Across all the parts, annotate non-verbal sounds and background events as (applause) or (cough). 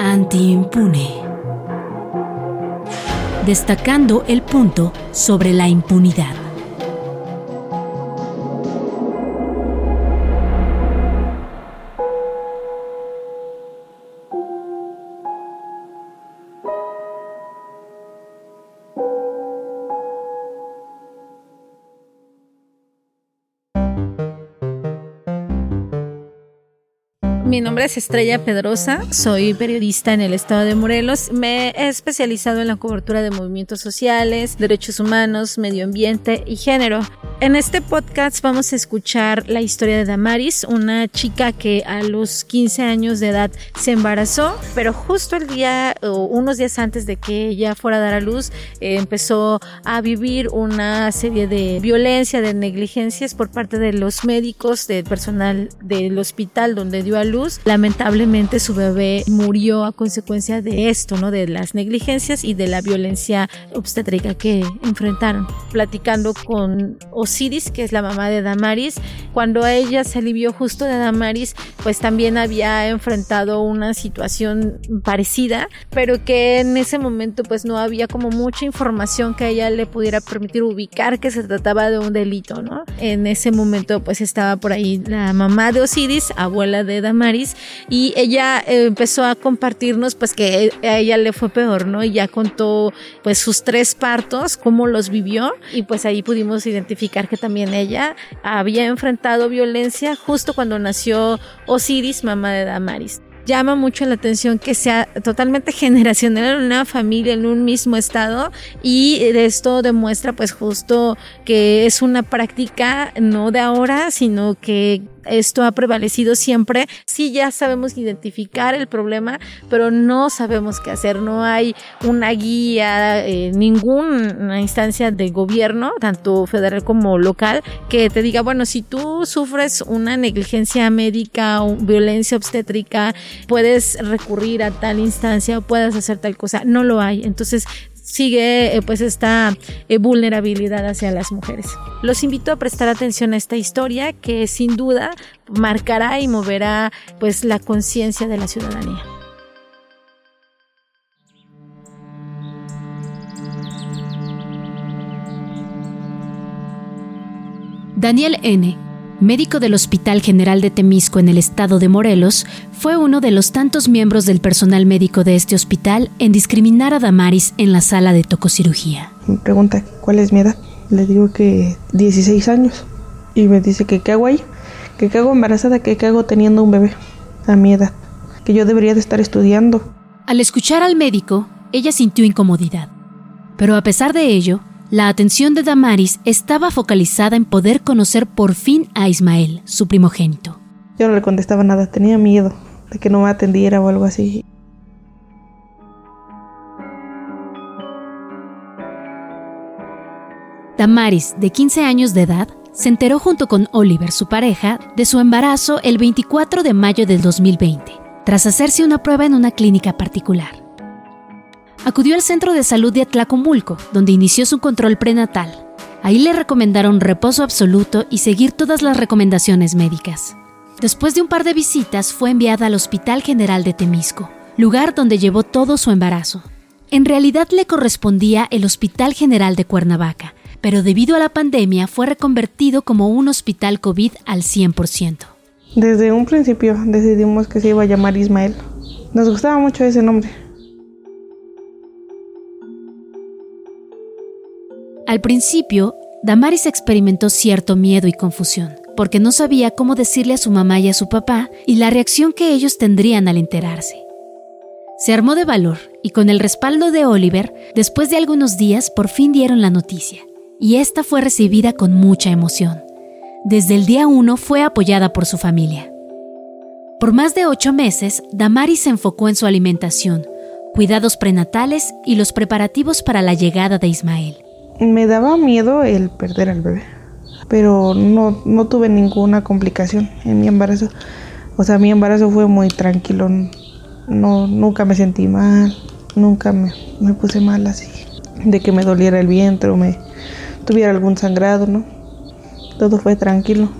Anti-impune. Destacando el punto sobre la impunidad. Mi nombre es Estrella Pedrosa, soy periodista en el estado de Morelos. Me he especializado en la cobertura de movimientos sociales, derechos humanos, medio ambiente y género. En este podcast vamos a escuchar la historia de Damaris, una chica que a los 15 años de edad se embarazó, pero justo el día o unos días antes de que ella fuera a dar a luz, eh, empezó a vivir una serie de violencia, de negligencias por parte de los médicos, del personal del hospital donde dio a luz. Lamentablemente su bebé murió a consecuencia de esto, ¿no? De las negligencias y de la violencia obstétrica que enfrentaron. Platicando con Osiris, que es la mamá de Damaris. Cuando ella se alivió justo de Damaris, pues también había enfrentado una situación parecida, pero que en ese momento pues no había como mucha información que a ella le pudiera permitir ubicar que se trataba de un delito, ¿no? En ese momento pues estaba por ahí la mamá de Osiris, abuela de Damaris, y ella eh, empezó a compartirnos pues que a ella le fue peor, ¿no? Y ya contó pues sus tres partos, cómo los vivió, y pues ahí pudimos identificar que también ella había enfrentado violencia justo cuando nació Osiris, mamá de Damaris llama mucho la atención que sea totalmente (laughs) generacional en una familia, en un mismo estado y esto demuestra pues justo que es una práctica no de ahora, sino que esto ha prevalecido siempre. Sí, ya sabemos identificar el problema, pero no sabemos qué hacer. No hay una guía, eh, ninguna instancia de gobierno, tanto federal como local, que te diga, bueno, si tú sufres una negligencia médica o violencia obstétrica, puedes recurrir a tal instancia o puedes hacer tal cosa. No lo hay. Entonces, sigue eh, pues esta eh, vulnerabilidad hacia las mujeres. Los invito a prestar atención a esta historia que sin duda marcará y moverá pues la conciencia de la ciudadanía. Daniel N médico del Hospital General de Temisco en el estado de Morelos, fue uno de los tantos miembros del personal médico de este hospital en discriminar a Damaris en la sala de tococirugía. Me pregunta cuál es mi edad. Le digo que 16 años. Y me dice que qué hago ahí, que qué hago embarazada, que qué hago teniendo un bebé a mi edad, que yo debería de estar estudiando. Al escuchar al médico, ella sintió incomodidad. Pero a pesar de ello, la atención de Damaris estaba focalizada en poder conocer por fin a Ismael, su primogénito. Yo no le contestaba nada, tenía miedo de que no me atendiera o algo así. Damaris, de 15 años de edad, se enteró junto con Oliver, su pareja, de su embarazo el 24 de mayo del 2020, tras hacerse una prueba en una clínica particular acudió al centro de salud de Atlacomulco, donde inició su control prenatal. Ahí le recomendaron reposo absoluto y seguir todas las recomendaciones médicas. Después de un par de visitas fue enviada al Hospital General de Temisco, lugar donde llevó todo su embarazo. En realidad le correspondía el Hospital General de Cuernavaca, pero debido a la pandemia fue reconvertido como un hospital COVID al 100%. Desde un principio decidimos que se iba a llamar Ismael. Nos gustaba mucho ese nombre, Al principio, Damaris experimentó cierto miedo y confusión, porque no sabía cómo decirle a su mamá y a su papá y la reacción que ellos tendrían al enterarse. Se armó de valor y con el respaldo de Oliver, después de algunos días por fin dieron la noticia, y esta fue recibida con mucha emoción. Desde el día uno fue apoyada por su familia. Por más de ocho meses, Damaris se enfocó en su alimentación, cuidados prenatales y los preparativos para la llegada de Ismael me daba miedo el perder al bebé, pero no, no tuve ninguna complicación en mi embarazo. O sea, mi embarazo fue muy tranquilo, no, nunca me sentí mal, nunca me, me puse mal así, de que me doliera el vientre o me tuviera algún sangrado, ¿no? Todo fue tranquilo.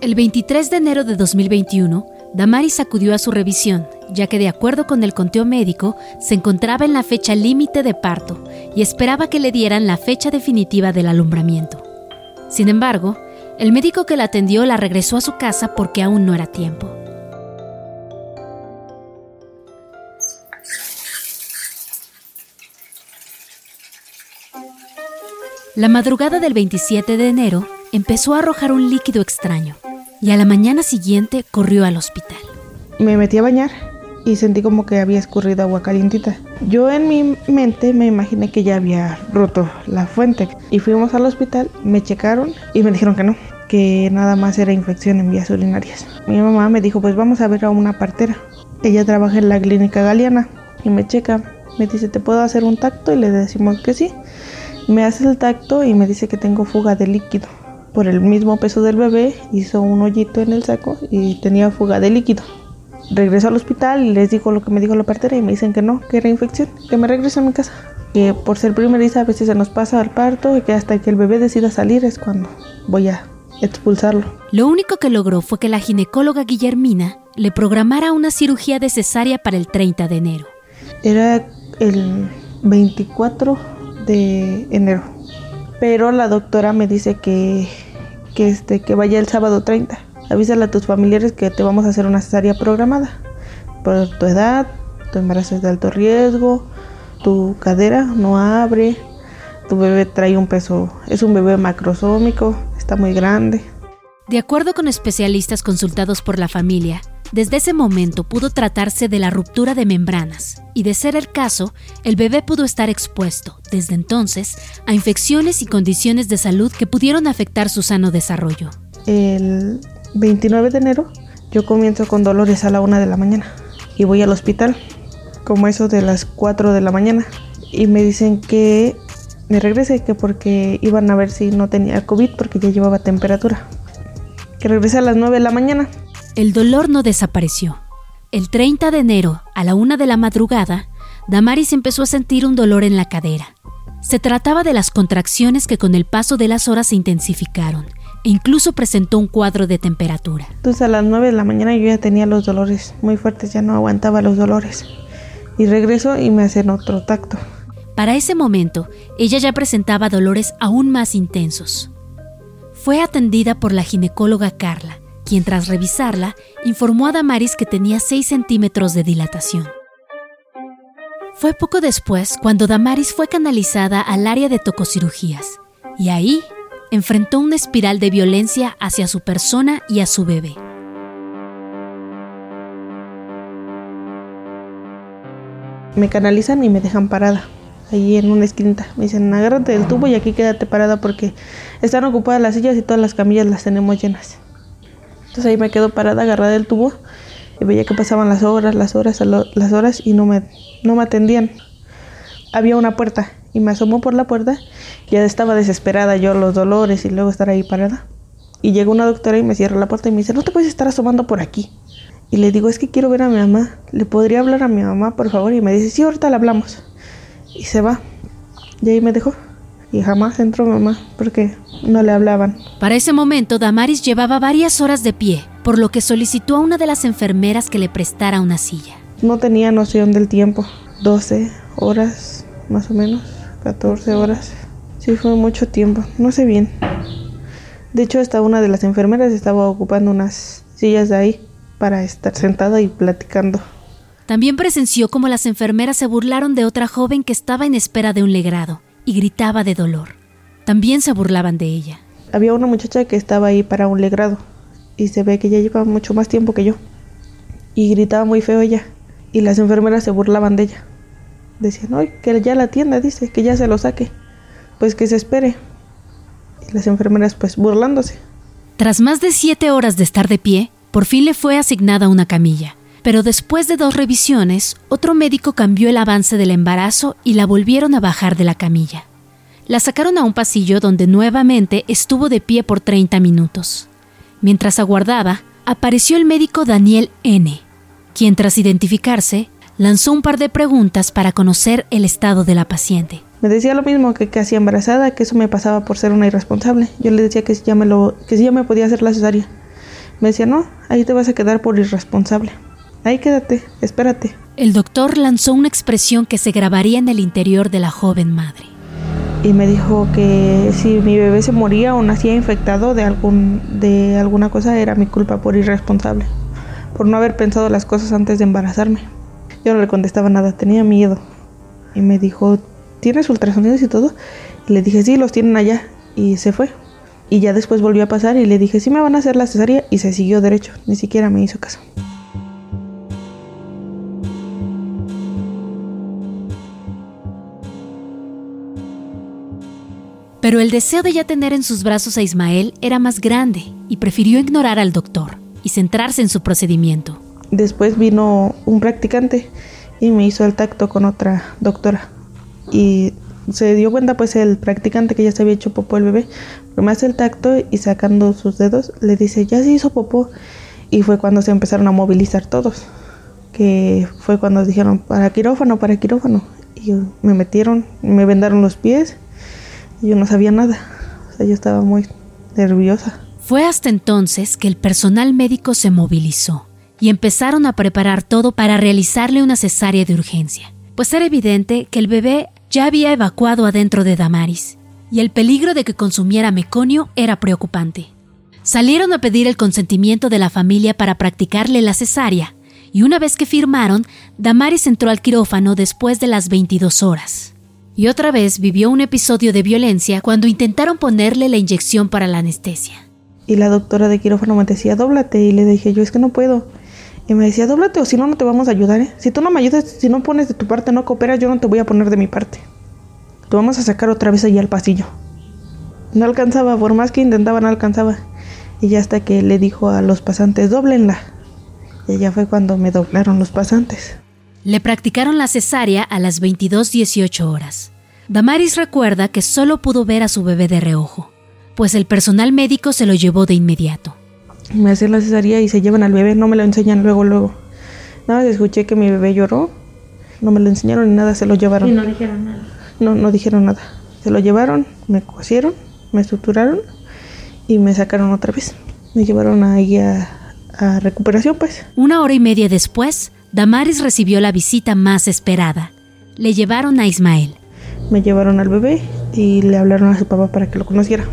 El 23 de enero de 2021, Damaris acudió a su revisión, ya que de acuerdo con el conteo médico, se encontraba en la fecha límite de parto y esperaba que le dieran la fecha definitiva del alumbramiento. Sin embargo, el médico que la atendió la regresó a su casa porque aún no era tiempo. La madrugada del 27 de enero empezó a arrojar un líquido extraño y a la mañana siguiente corrió al hospital. Me metí a bañar y sentí como que había escurrido agua calientita. Yo en mi mente me imaginé que ya había roto la fuente y fuimos al hospital, me checaron y me dijeron que no, que nada más era infección en vías urinarias. Mi mamá me dijo, pues vamos a ver a una partera. Ella trabaja en la clínica Galeana y me checa, me dice, ¿te puedo hacer un tacto? Y le decimos que sí. Me hace el tacto y me dice que tengo fuga de líquido por el mismo peso del bebé, hizo un hoyito en el saco y tenía fuga de líquido. Regreso al hospital y les digo lo que me dijo la partera y me dicen que no, que era infección, que me regrese a mi casa. Que por ser primeriza a veces se nos pasa al parto y que hasta que el bebé decida salir es cuando voy a expulsarlo. Lo único que logró fue que la ginecóloga Guillermina le programara una cirugía de cesárea para el 30 de enero. Era el 24 de enero pero la doctora me dice que, que, este, que vaya el sábado 30. Avísale a tus familiares que te vamos a hacer una cesárea programada por tu edad, tu embarazo es de alto riesgo, tu cadera no abre, tu bebé trae un peso, es un bebé macrosómico, está muy grande. De acuerdo con especialistas consultados por la familia, desde ese momento pudo tratarse de la ruptura de membranas y de ser el caso, el bebé pudo estar expuesto, desde entonces, a infecciones y condiciones de salud que pudieron afectar su sano desarrollo. El 29 de enero yo comienzo con dolores a la una de la mañana y voy al hospital, como eso de las 4 de la mañana, y me dicen que me regrese, que porque iban a ver si no tenía COVID porque ya llevaba temperatura. Que regrese a las 9 de la mañana el dolor no desapareció. El 30 de enero, a la una de la madrugada, Damaris empezó a sentir un dolor en la cadera. Se trataba de las contracciones que con el paso de las horas se intensificaron e incluso presentó un cuadro de temperatura. Entonces a las 9 de la mañana yo ya tenía los dolores muy fuertes, ya no aguantaba los dolores. Y regreso y me hacen otro tacto. Para ese momento, ella ya presentaba dolores aún más intensos. Fue atendida por la ginecóloga Carla, quien tras revisarla informó a Damaris que tenía 6 centímetros de dilatación. Fue poco después cuando Damaris fue canalizada al área de tococirugías y ahí enfrentó una espiral de violencia hacia su persona y a su bebé. Me canalizan y me dejan parada ahí en una esquina. Me dicen, agárrate del tubo y aquí quédate parada porque están ocupadas las sillas y todas las camillas las tenemos llenas. Entonces ahí me quedo parada, agarrada del tubo y veía que pasaban las horas, las horas, las horas y no me, no me atendían. Había una puerta y me asomó por la puerta. Ya estaba desesperada yo, los dolores y luego estar ahí parada. Y llega una doctora y me cierra la puerta y me dice, no te puedes estar asomando por aquí. Y le digo, es que quiero ver a mi mamá. ¿Le podría hablar a mi mamá, por favor? Y me dice, sí, ahorita le hablamos. Y se va. Y ahí me dejó y jamás entró mamá porque no le hablaban. Para ese momento, Damaris llevaba varias horas de pie, por lo que solicitó a una de las enfermeras que le prestara una silla. No tenía noción del tiempo, 12 horas más o menos, 14 horas. Sí, fue mucho tiempo, no sé bien. De hecho, hasta una de las enfermeras estaba ocupando unas sillas de ahí para estar sentada y platicando. También presenció como las enfermeras se burlaron de otra joven que estaba en espera de un legrado y gritaba de dolor. También se burlaban de ella. Había una muchacha que estaba ahí para un legrado y se ve que ya lleva mucho más tiempo que yo. Y gritaba muy feo ella y las enfermeras se burlaban de ella. Decían, ay, que ya la tienda dice, que ya se lo saque. Pues que se espere. Y las enfermeras pues burlándose. Tras más de siete horas de estar de pie, por fin le fue asignada una camilla. Pero después de dos revisiones, otro médico cambió el avance del embarazo y la volvieron a bajar de la camilla. La sacaron a un pasillo donde nuevamente estuvo de pie por 30 minutos. Mientras aguardaba, apareció el médico Daniel N., quien tras identificarse, lanzó un par de preguntas para conocer el estado de la paciente. Me decía lo mismo que casi embarazada, que eso me pasaba por ser una irresponsable. Yo le decía que si ya me, lo, que si ya me podía hacer la cesárea. Me decía, no, ahí te vas a quedar por irresponsable. Ahí quédate, espérate. El doctor lanzó una expresión que se grabaría en el interior de la joven madre. Y me dijo que si mi bebé se moría o nacía infectado de, algún, de alguna cosa era mi culpa por irresponsable, por no haber pensado las cosas antes de embarazarme. Yo no le contestaba nada, tenía miedo. Y me dijo, ¿tienes ultrasonidos y todo? Le dije, sí, los tienen allá. Y se fue. Y ya después volvió a pasar y le dije, sí me van a hacer la cesárea. Y se siguió derecho, ni siquiera me hizo caso. Pero el deseo de ya tener en sus brazos a Ismael era más grande y prefirió ignorar al doctor y centrarse en su procedimiento. Después vino un practicante y me hizo el tacto con otra doctora. Y se dio cuenta pues el practicante que ya se había hecho popó el bebé. Me hace el tacto y sacando sus dedos le dice, ya se hizo popó. Y fue cuando se empezaron a movilizar todos. Que fue cuando dijeron, para quirófano, para quirófano. Y me metieron, me vendaron los pies yo no sabía nada. O sea, yo estaba muy nerviosa. Fue hasta entonces que el personal médico se movilizó y empezaron a preparar todo para realizarle una cesárea de urgencia, pues era evidente que el bebé ya había evacuado adentro de Damaris y el peligro de que consumiera meconio era preocupante. Salieron a pedir el consentimiento de la familia para practicarle la cesárea, y una vez que firmaron, Damaris entró al quirófano después de las 22 horas y otra vez vivió un episodio de violencia cuando intentaron ponerle la inyección para la anestesia. Y la doctora de quirófano me decía, dóblate, y le dije yo, es que no puedo. Y me decía, dóblate o si no, no te vamos a ayudar. ¿eh? Si tú no me ayudas, si no pones de tu parte, no cooperas, yo no te voy a poner de mi parte. Te vamos a sacar otra vez allá al pasillo. No alcanzaba, por más que intentaba, no alcanzaba. Y ya hasta que le dijo a los pasantes, doblenla. Y ya fue cuando me doblaron los pasantes. Le practicaron la cesárea a las 22.18 horas. Damaris recuerda que solo pudo ver a su bebé de reojo, pues el personal médico se lo llevó de inmediato. Me hacen la cesárea y se llevan al bebé, no me lo enseñan luego, luego. Nada, escuché que mi bebé lloró, no me lo enseñaron ni nada, se lo llevaron. Y no dijeron nada. No, no dijeron nada. Se lo llevaron, me cosieron, me estructuraron y me sacaron otra vez. Me llevaron ahí a, a recuperación, pues. Una hora y media después, Damaris recibió la visita más esperada. Le llevaron a Ismael. Me llevaron al bebé y le hablaron a su papá para que lo conociera.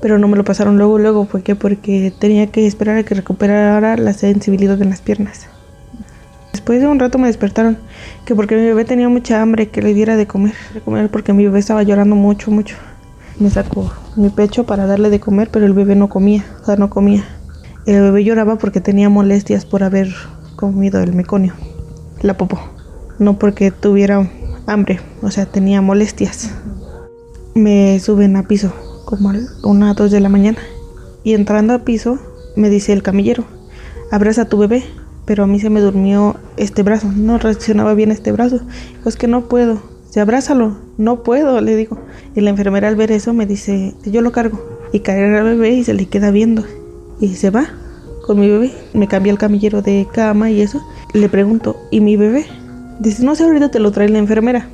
Pero no me lo pasaron luego, luego, ¿por qué? Porque tenía que esperar a que recuperara la sensibilidad en las piernas. Después de un rato me despertaron, que porque mi bebé tenía mucha hambre, que le diera de comer, de comer porque mi bebé estaba llorando mucho, mucho. Me sacó mi pecho para darle de comer, pero el bebé no comía, o sea, no comía. El bebé lloraba porque tenía molestias por haber comido el meconio, la popó. No porque tuviera hambre, o sea, tenía molestias. Me suben a piso como una dos de la mañana. Y entrando a piso, me dice el camillero, abraza a tu bebé. Pero a mí se me durmió este brazo, no reaccionaba bien este brazo. Pues que no puedo, se abrázalo, no puedo, le digo. Y la enfermera al ver eso me dice, yo lo cargo. Y cae al bebé y se le queda viendo. Y se va con mi bebé. Me cambia el camillero de cama y eso. Le pregunto, ¿y mi bebé? Dice, no sé, ahorita te lo trae la enfermera.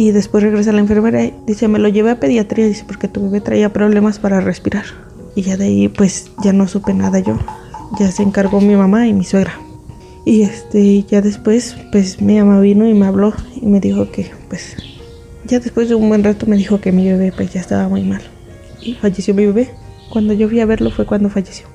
Y después regresa la enfermera y dice, me lo llevé a pediatría, dice, porque tu bebé traía problemas para respirar. Y ya de ahí, pues, ya no supe nada yo. Ya se encargó mi mamá y mi suegra. Y este, ya después, pues, mi mamá vino y me habló y me dijo que, pues, ya después de un buen rato me dijo que mi bebé, pues, ya estaba muy mal. Y falleció mi bebé. Cuando yo fui a verlo fue cuando falleció.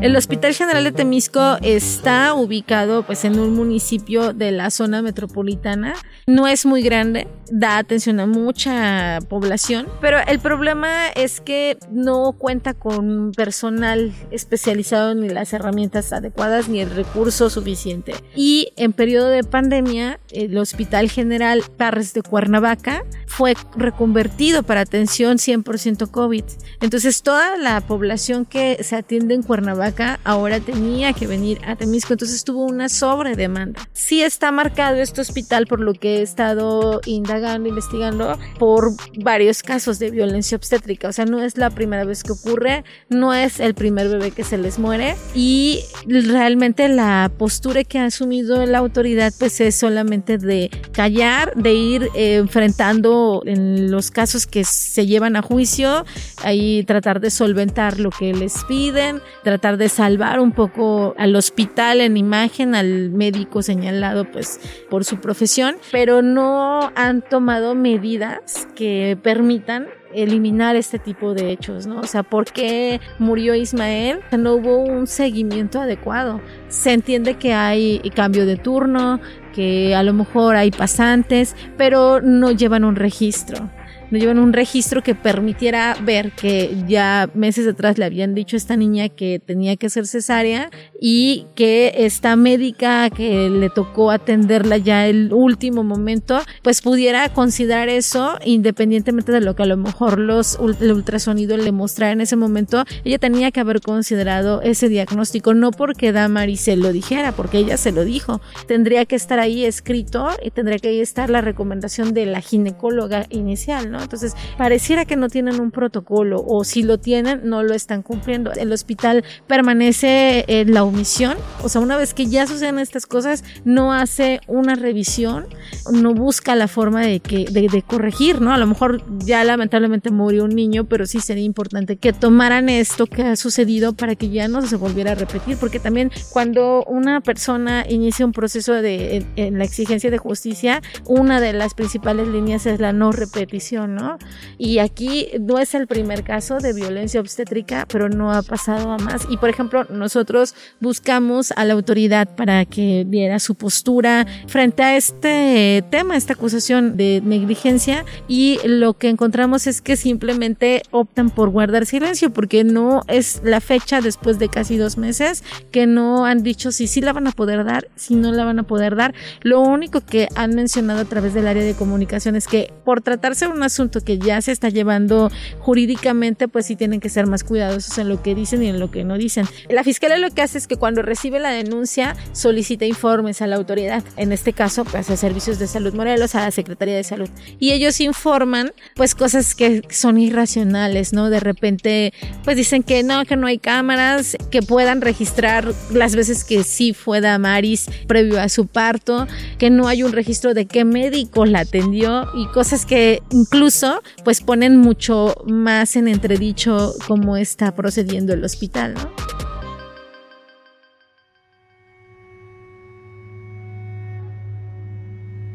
El Hospital General de Temisco está ubicado pues en un municipio de la zona metropolitana. No es muy grande, da atención a mucha población, pero el problema es que no cuenta con personal especializado ni las herramientas adecuadas ni el recurso suficiente. Y en periodo de pandemia, el Hospital General Parres de Cuernavaca fue reconvertido para atención 100% COVID. Entonces toda la población que se atiende en Cuernavaca Cuernavaca, ahora tenía que venir a Temisco, entonces tuvo una sobredemanda. Sí está marcado este hospital por lo que he estado indagando, investigando, por varios casos de violencia obstétrica, o sea, no es la primera vez que ocurre, no es el primer bebé que se les muere y realmente la postura que ha asumido la autoridad pues es solamente de callar, de ir eh, enfrentando en los casos que se llevan a juicio, ahí tratar de solventar lo que les piden, tratar de salvar un poco al hospital en imagen, al médico señalado pues por su profesión, pero no han tomado medidas que permitan eliminar este tipo de hechos, ¿no? O sea, ¿por qué murió Ismael? No hubo un seguimiento adecuado. Se entiende que hay cambio de turno, que a lo mejor hay pasantes, pero no llevan un registro no llevan un registro que permitiera ver que ya meses atrás le habían dicho a esta niña que tenía que ser cesárea y que esta médica que le tocó atenderla ya el último momento, pues pudiera considerar eso independientemente de lo que a lo mejor los, el ultrasonido le mostrara en ese momento, ella tenía que haber considerado ese diagnóstico, no porque Damari se lo dijera, porque ella se lo dijo. Tendría que estar ahí escrito y tendría que ahí estar la recomendación de la ginecóloga inicial, ¿no? Entonces, pareciera que no tienen un protocolo o si lo tienen, no lo están cumpliendo. El hospital permanece en la omisión, o sea, una vez que ya suceden estas cosas, no hace una revisión, no busca la forma de, que, de, corregir, ¿no? A lo mejor ya lamentablemente murió un niño, pero sí sería importante que tomaran esto que ha sucedido para que ya no se volviera a repetir, porque también cuando una persona inicia un proceso de en la exigencia de justicia, una de las principales líneas es la no repetición. ¿No? Y aquí no es el primer caso de violencia obstétrica, pero no ha pasado a más. Y por ejemplo, nosotros buscamos a la autoridad para que diera su postura frente a este tema, esta acusación de negligencia y lo que encontramos es que simplemente optan por guardar silencio porque no es la fecha después de casi dos meses que no han dicho si sí la van a poder dar, si no la van a poder dar. Lo único que han mencionado a través del área de comunicación es que por tratarse de una asunto que ya se está llevando jurídicamente, pues sí tienen que ser más cuidadosos en lo que dicen y en lo que no dicen. La fiscalía lo que hace es que cuando recibe la denuncia solicita informes a la autoridad, en este caso pues a Servicios de Salud Morelos, a la Secretaría de Salud. Y ellos informan pues cosas que son irracionales, ¿no? De repente pues dicen que no, que no hay cámaras que puedan registrar las veces que sí fue Damaris previo a su parto, que no hay un registro de qué médico la atendió y cosas que incluso incluso pues ponen mucho más en entredicho cómo está procediendo el hospital, ¿no?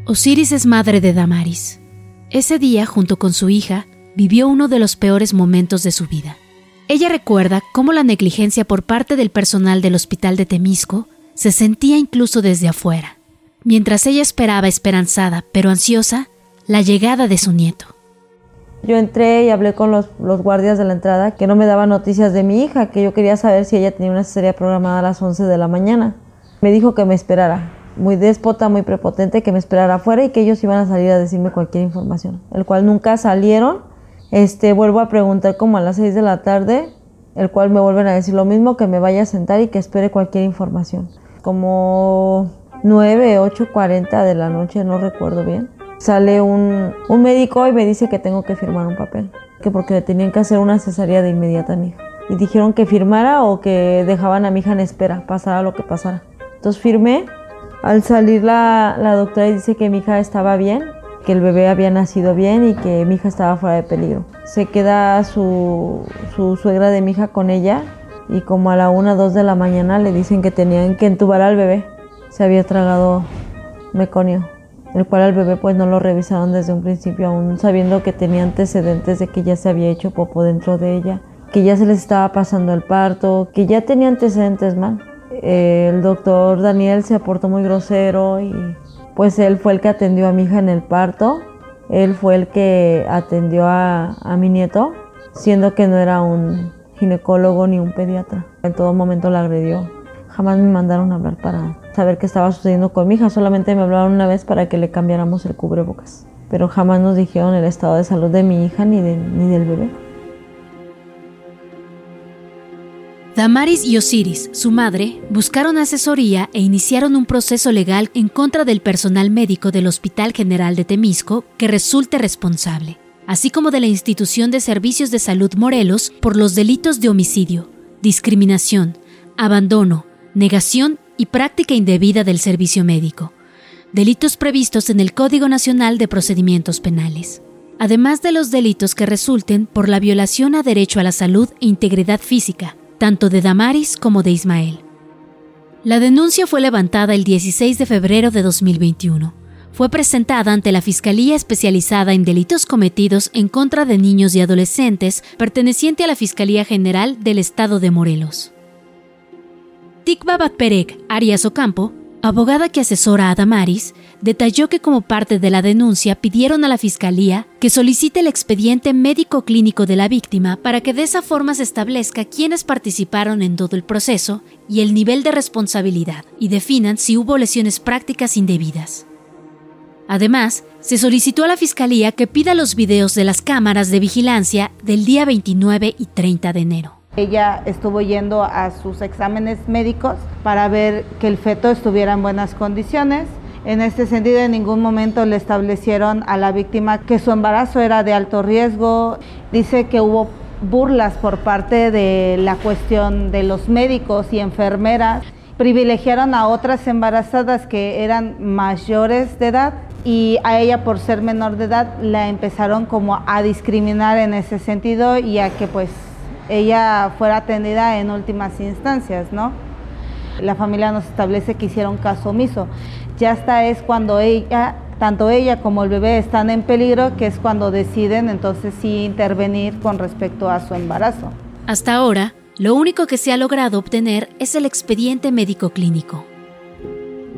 Osiris es madre de Damaris. Ese día, junto con su hija, vivió uno de los peores momentos de su vida. Ella recuerda cómo la negligencia por parte del personal del hospital de Temisco se sentía incluso desde afuera, mientras ella esperaba esperanzada, pero ansiosa, la llegada de su nieto. Yo entré y hablé con los, guardias de la entrada que no me daban noticias de mi hija, que yo quería saber si ella tenía una cesárea programada a las 11 de la mañana. Me dijo que me esperara, muy déspota, muy prepotente, que me esperara afuera y que ellos iban a salir a decirme cualquier información, el cual nunca salieron. Este, vuelvo a preguntar como a las 6 de la tarde, el cual me vuelven a decir lo mismo, que me vaya a sentar y que espere cualquier información. Como 9, 8, 40 de la noche, no recuerdo bien sale un, médico y me dice que tengo que firmar un papel, que porque le tenían que hacer una cesárea de inmediata a mi hija. Y dijeron que firmara o que dejaban a mi hija en espera, pasara lo que pasara. Entonces firmé. Al salir la, la doctora dice que mi hija estaba bien, que el bebé había nacido bien y que mi hija estaba fuera de peligro. Se queda su, su suegra de mi hija con ella y como a la 1 2 de la mañana le dicen que tenían que entubar al bebé. Se había tragado meconio el cual al bebé pues no lo revisaron desde un principio, aún sabiendo que tenía antecedentes de que ya se había hecho popo dentro de ella, que ya se les estaba pasando el parto, que ya tenía antecedentes mal. el doctor Daniel se aportó muy grosero y pues él fue el que atendió a mi hija en el parto, él fue el que atendió a, a mi nieto, siendo que no era un ginecólogo ni un pediatra. En todo momento la agredió. Jamás me mandaron a hablar para saber qué estaba sucediendo con mi hija. Solamente me hablaron una vez para que le cambiáramos el cubrebocas. Pero jamás nos dijeron el estado de salud de mi hija ni, ni del bebé. Damaris y Osiris, su madre, buscaron asesoría e iniciaron un proceso legal en contra del personal médico del Hospital General de Temisco que resulte responsable, así como de la Institución de Servicios de Salud Morelos por los delitos de homicidio, discriminación, abandono, negación y práctica indebida del servicio médico, delitos previstos en el Código Nacional de Procedimientos Penales además de los delitos que resulten por la violación a derecho a la salud e integridad física, tanto de Damaris como de Ismael. La denuncia fue levantada el 16 de febrero de 2021. Fue presentada ante la Fiscalía Especializada en Delitos Cometidos en contra de Niños y Adolescentes, perteneciente a la Fiscalía General del Estado de Morelos. Tikba Batperek Arias Ocampo abogada que asesora a Damaris, detalló que como parte de la denuncia pidieron a la Fiscalía que solicite el expediente médico clínico de la víctima para que de esa forma se establezca quiénes participaron en todo el proceso y el nivel de responsabilidad y definan si hubo lesiones prácticas indebidas. Además, se solicitó a la Fiscalía que pida los videos de las cámaras de vigilancia del día 29 y 30 de enero. Ella estuvo yendo a sus exámenes médicos para ver que el feto estuviera en buenas condiciones. En este sentido, en ningún momento le establecieron a la víctima que su embarazo era de alto riesgo. Dice que hubo burlas por parte de la cuestión de los médicos y enfermeras. Privilegiaron a otras embarazadas que eran mayores de edad y a ella por ser menor de edad la empezaron como a discriminar en ese sentido y a que pues ella fuera atendida en últimas instancias, ¿no? La familia nos establece que hicieron caso omiso. Ya hasta es cuando ella, tanto ella como el bebé están en peligro, que es cuando deciden entonces sí intervenir con respecto a su embarazo. Hasta ahora, lo único que se ha logrado obtener es el expediente médico clínico.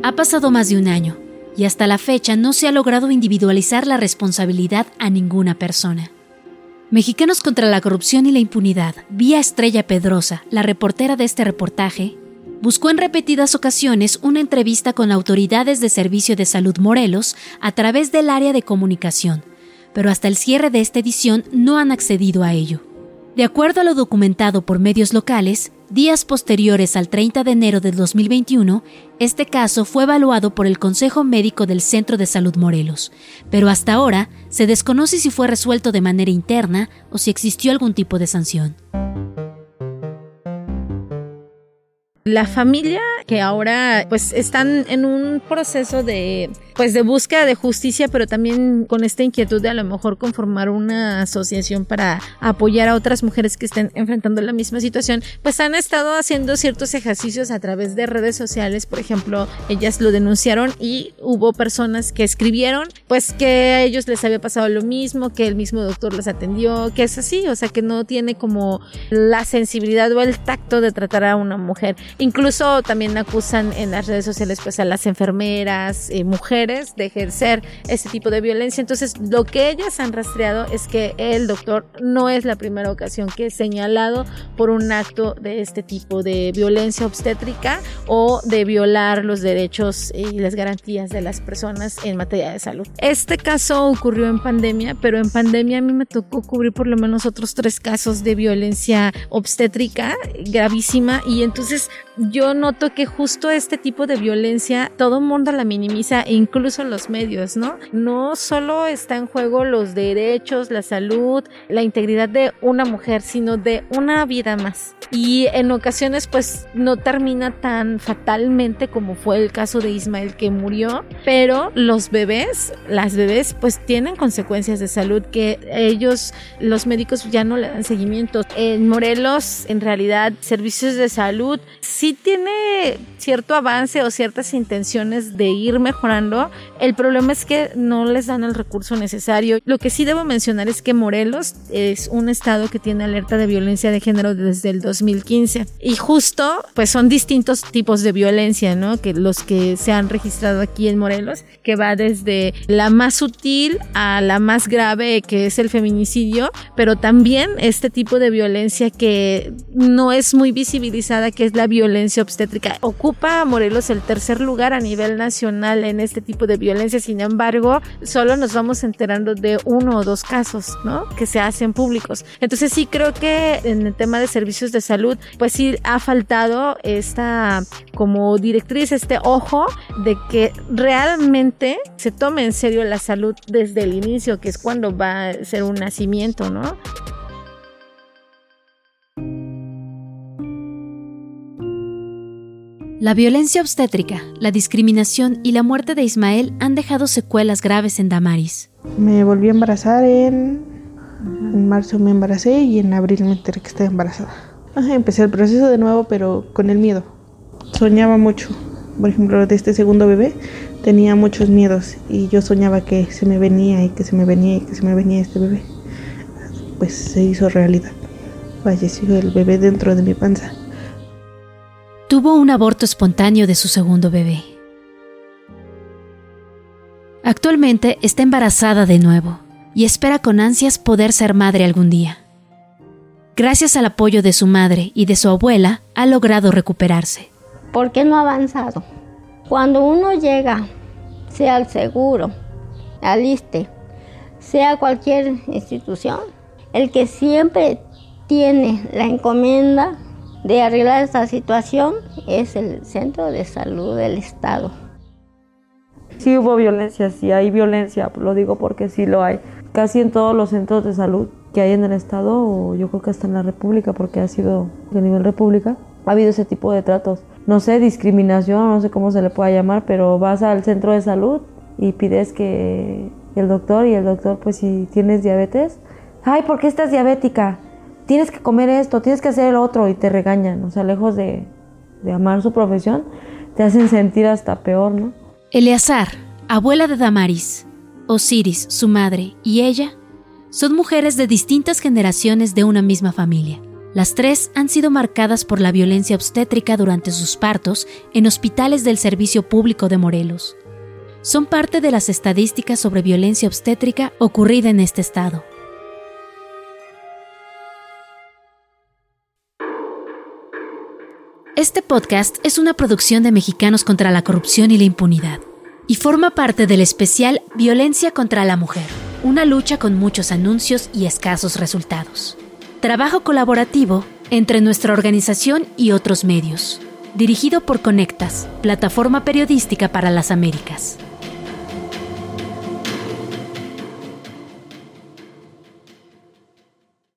Ha pasado más de un año y hasta la fecha no se ha logrado individualizar la responsabilidad a ninguna persona. Mexicanos contra la corrupción y la impunidad, vía Estrella Pedrosa, la reportera de este reportaje, buscó en repetidas ocasiones una entrevista con autoridades de Servicio de Salud Morelos a través del área de comunicación, pero hasta el cierre de esta edición no han accedido a ello. De acuerdo a lo documentado por medios locales, días posteriores al 30 de enero del 2021, este caso fue evaluado por el Consejo Médico del Centro de Salud Morelos, pero hasta ahora se desconoce si fue resuelto de manera interna o si existió algún tipo de sanción. La familia que ahora pues están en un proceso de pues de búsqueda de justicia, pero también con esta inquietud de a lo mejor conformar una asociación para apoyar a otras mujeres que estén enfrentando la misma situación, pues han estado haciendo ciertos ejercicios a través de redes sociales, por ejemplo, ellas lo denunciaron y hubo personas que escribieron pues que a ellos les había pasado lo mismo, que el mismo doctor les atendió, que es así, o sea, que no tiene como la sensibilidad o el tacto de tratar a una mujer. Incluso también acusan en las redes sociales pues a las enfermeras, eh, mujeres de ejercer ese tipo de violencia. Entonces lo que ellas han rastreado es que el doctor no es la primera ocasión que es señalado por un acto de este tipo de violencia obstétrica o de violar los derechos y las garantías de las personas en materia de salud. Este caso ocurrió en pandemia, pero en pandemia a mí me tocó cubrir por lo menos otros tres casos de violencia obstétrica gravísima y entonces yo noto que justo este tipo de violencia todo mundo la minimiza, incluso los medios, ¿no? No solo está en juego los derechos, la salud, la integridad de una mujer, sino de una vida más. Y en ocasiones pues no termina tan fatalmente como fue el caso de Ismael que murió, pero los bebés, las bebés pues tienen consecuencias de salud que ellos, los médicos ya no le dan seguimiento. En Morelos, en realidad, servicios de salud sí tiene cierto avance o ciertas intenciones de ir mejorando. El problema es que no les dan el recurso necesario. Lo que sí debo mencionar es que Morelos es un estado que tiene alerta de violencia de género desde el 2015 y justo pues son distintos tipos de violencia, ¿no? Que los que se han registrado aquí en Morelos, que va desde la más sutil a la más grave que es el feminicidio, pero también este tipo de violencia que no es muy visibilizada, que es la violencia violencia obstétrica. Ocupa a Morelos el tercer lugar a nivel nacional en este tipo de violencia, sin embargo, solo nos vamos enterando de uno o dos casos, ¿no? Que se hacen públicos. Entonces sí creo que en el tema de servicios de salud, pues sí ha faltado esta como directriz, este ojo de que realmente se tome en serio la salud desde el inicio, que es cuando va a ser un nacimiento, ¿no? La violencia obstétrica, la discriminación y la muerte de Ismael han dejado secuelas graves en Damaris. Me volví a embarazar en, en marzo me embaracé y en abril me enteré que estaba embarazada. empecé el proceso de nuevo pero con el miedo. Soñaba mucho. Por ejemplo, de este segundo bebé tenía muchos miedos y yo soñaba que se me venía y que se me venía y que se me venía este bebé. Pues se hizo realidad. Falleció el bebé dentro de mi panza tuvo un aborto espontáneo de su segundo bebé. Actualmente está embarazada de nuevo y espera con ansias poder ser madre algún día. Gracias al apoyo de su madre y de su abuela, ha logrado recuperarse. ¿Por qué no ha avanzado? Cuando uno llega, sea al seguro, al ISTE, sea cualquier institución, el que siempre tiene la encomienda de arreglar esta situación es el Centro de Salud del Estado. Sí hubo violencia, sí hay violencia, lo digo porque sí lo hay. Casi en todos los centros de salud que hay en el Estado, o yo creo que hasta en la República, porque ha sido a nivel República, ha habido ese tipo de tratos. No sé, discriminación, no sé cómo se le pueda llamar, pero vas al centro de salud y pides que el doctor, y el doctor, pues si tienes diabetes, ay, ¿por qué estás diabética? Tienes que comer esto, tienes que hacer el otro y te regañan, o sea, lejos de, de amar su profesión, te hacen sentir hasta peor, ¿no? Eleazar, abuela de Damaris, Osiris, su madre, y ella son mujeres de distintas generaciones de una misma familia. Las tres han sido marcadas por la violencia obstétrica durante sus partos en hospitales del Servicio Público de Morelos. Son parte de las estadísticas sobre violencia obstétrica ocurrida en este estado. Este podcast es una producción de Mexicanos contra la Corrupción y la Impunidad y forma parte del especial Violencia contra la Mujer, una lucha con muchos anuncios y escasos resultados. Trabajo colaborativo entre nuestra organización y otros medios, dirigido por Conectas, plataforma periodística para las Américas.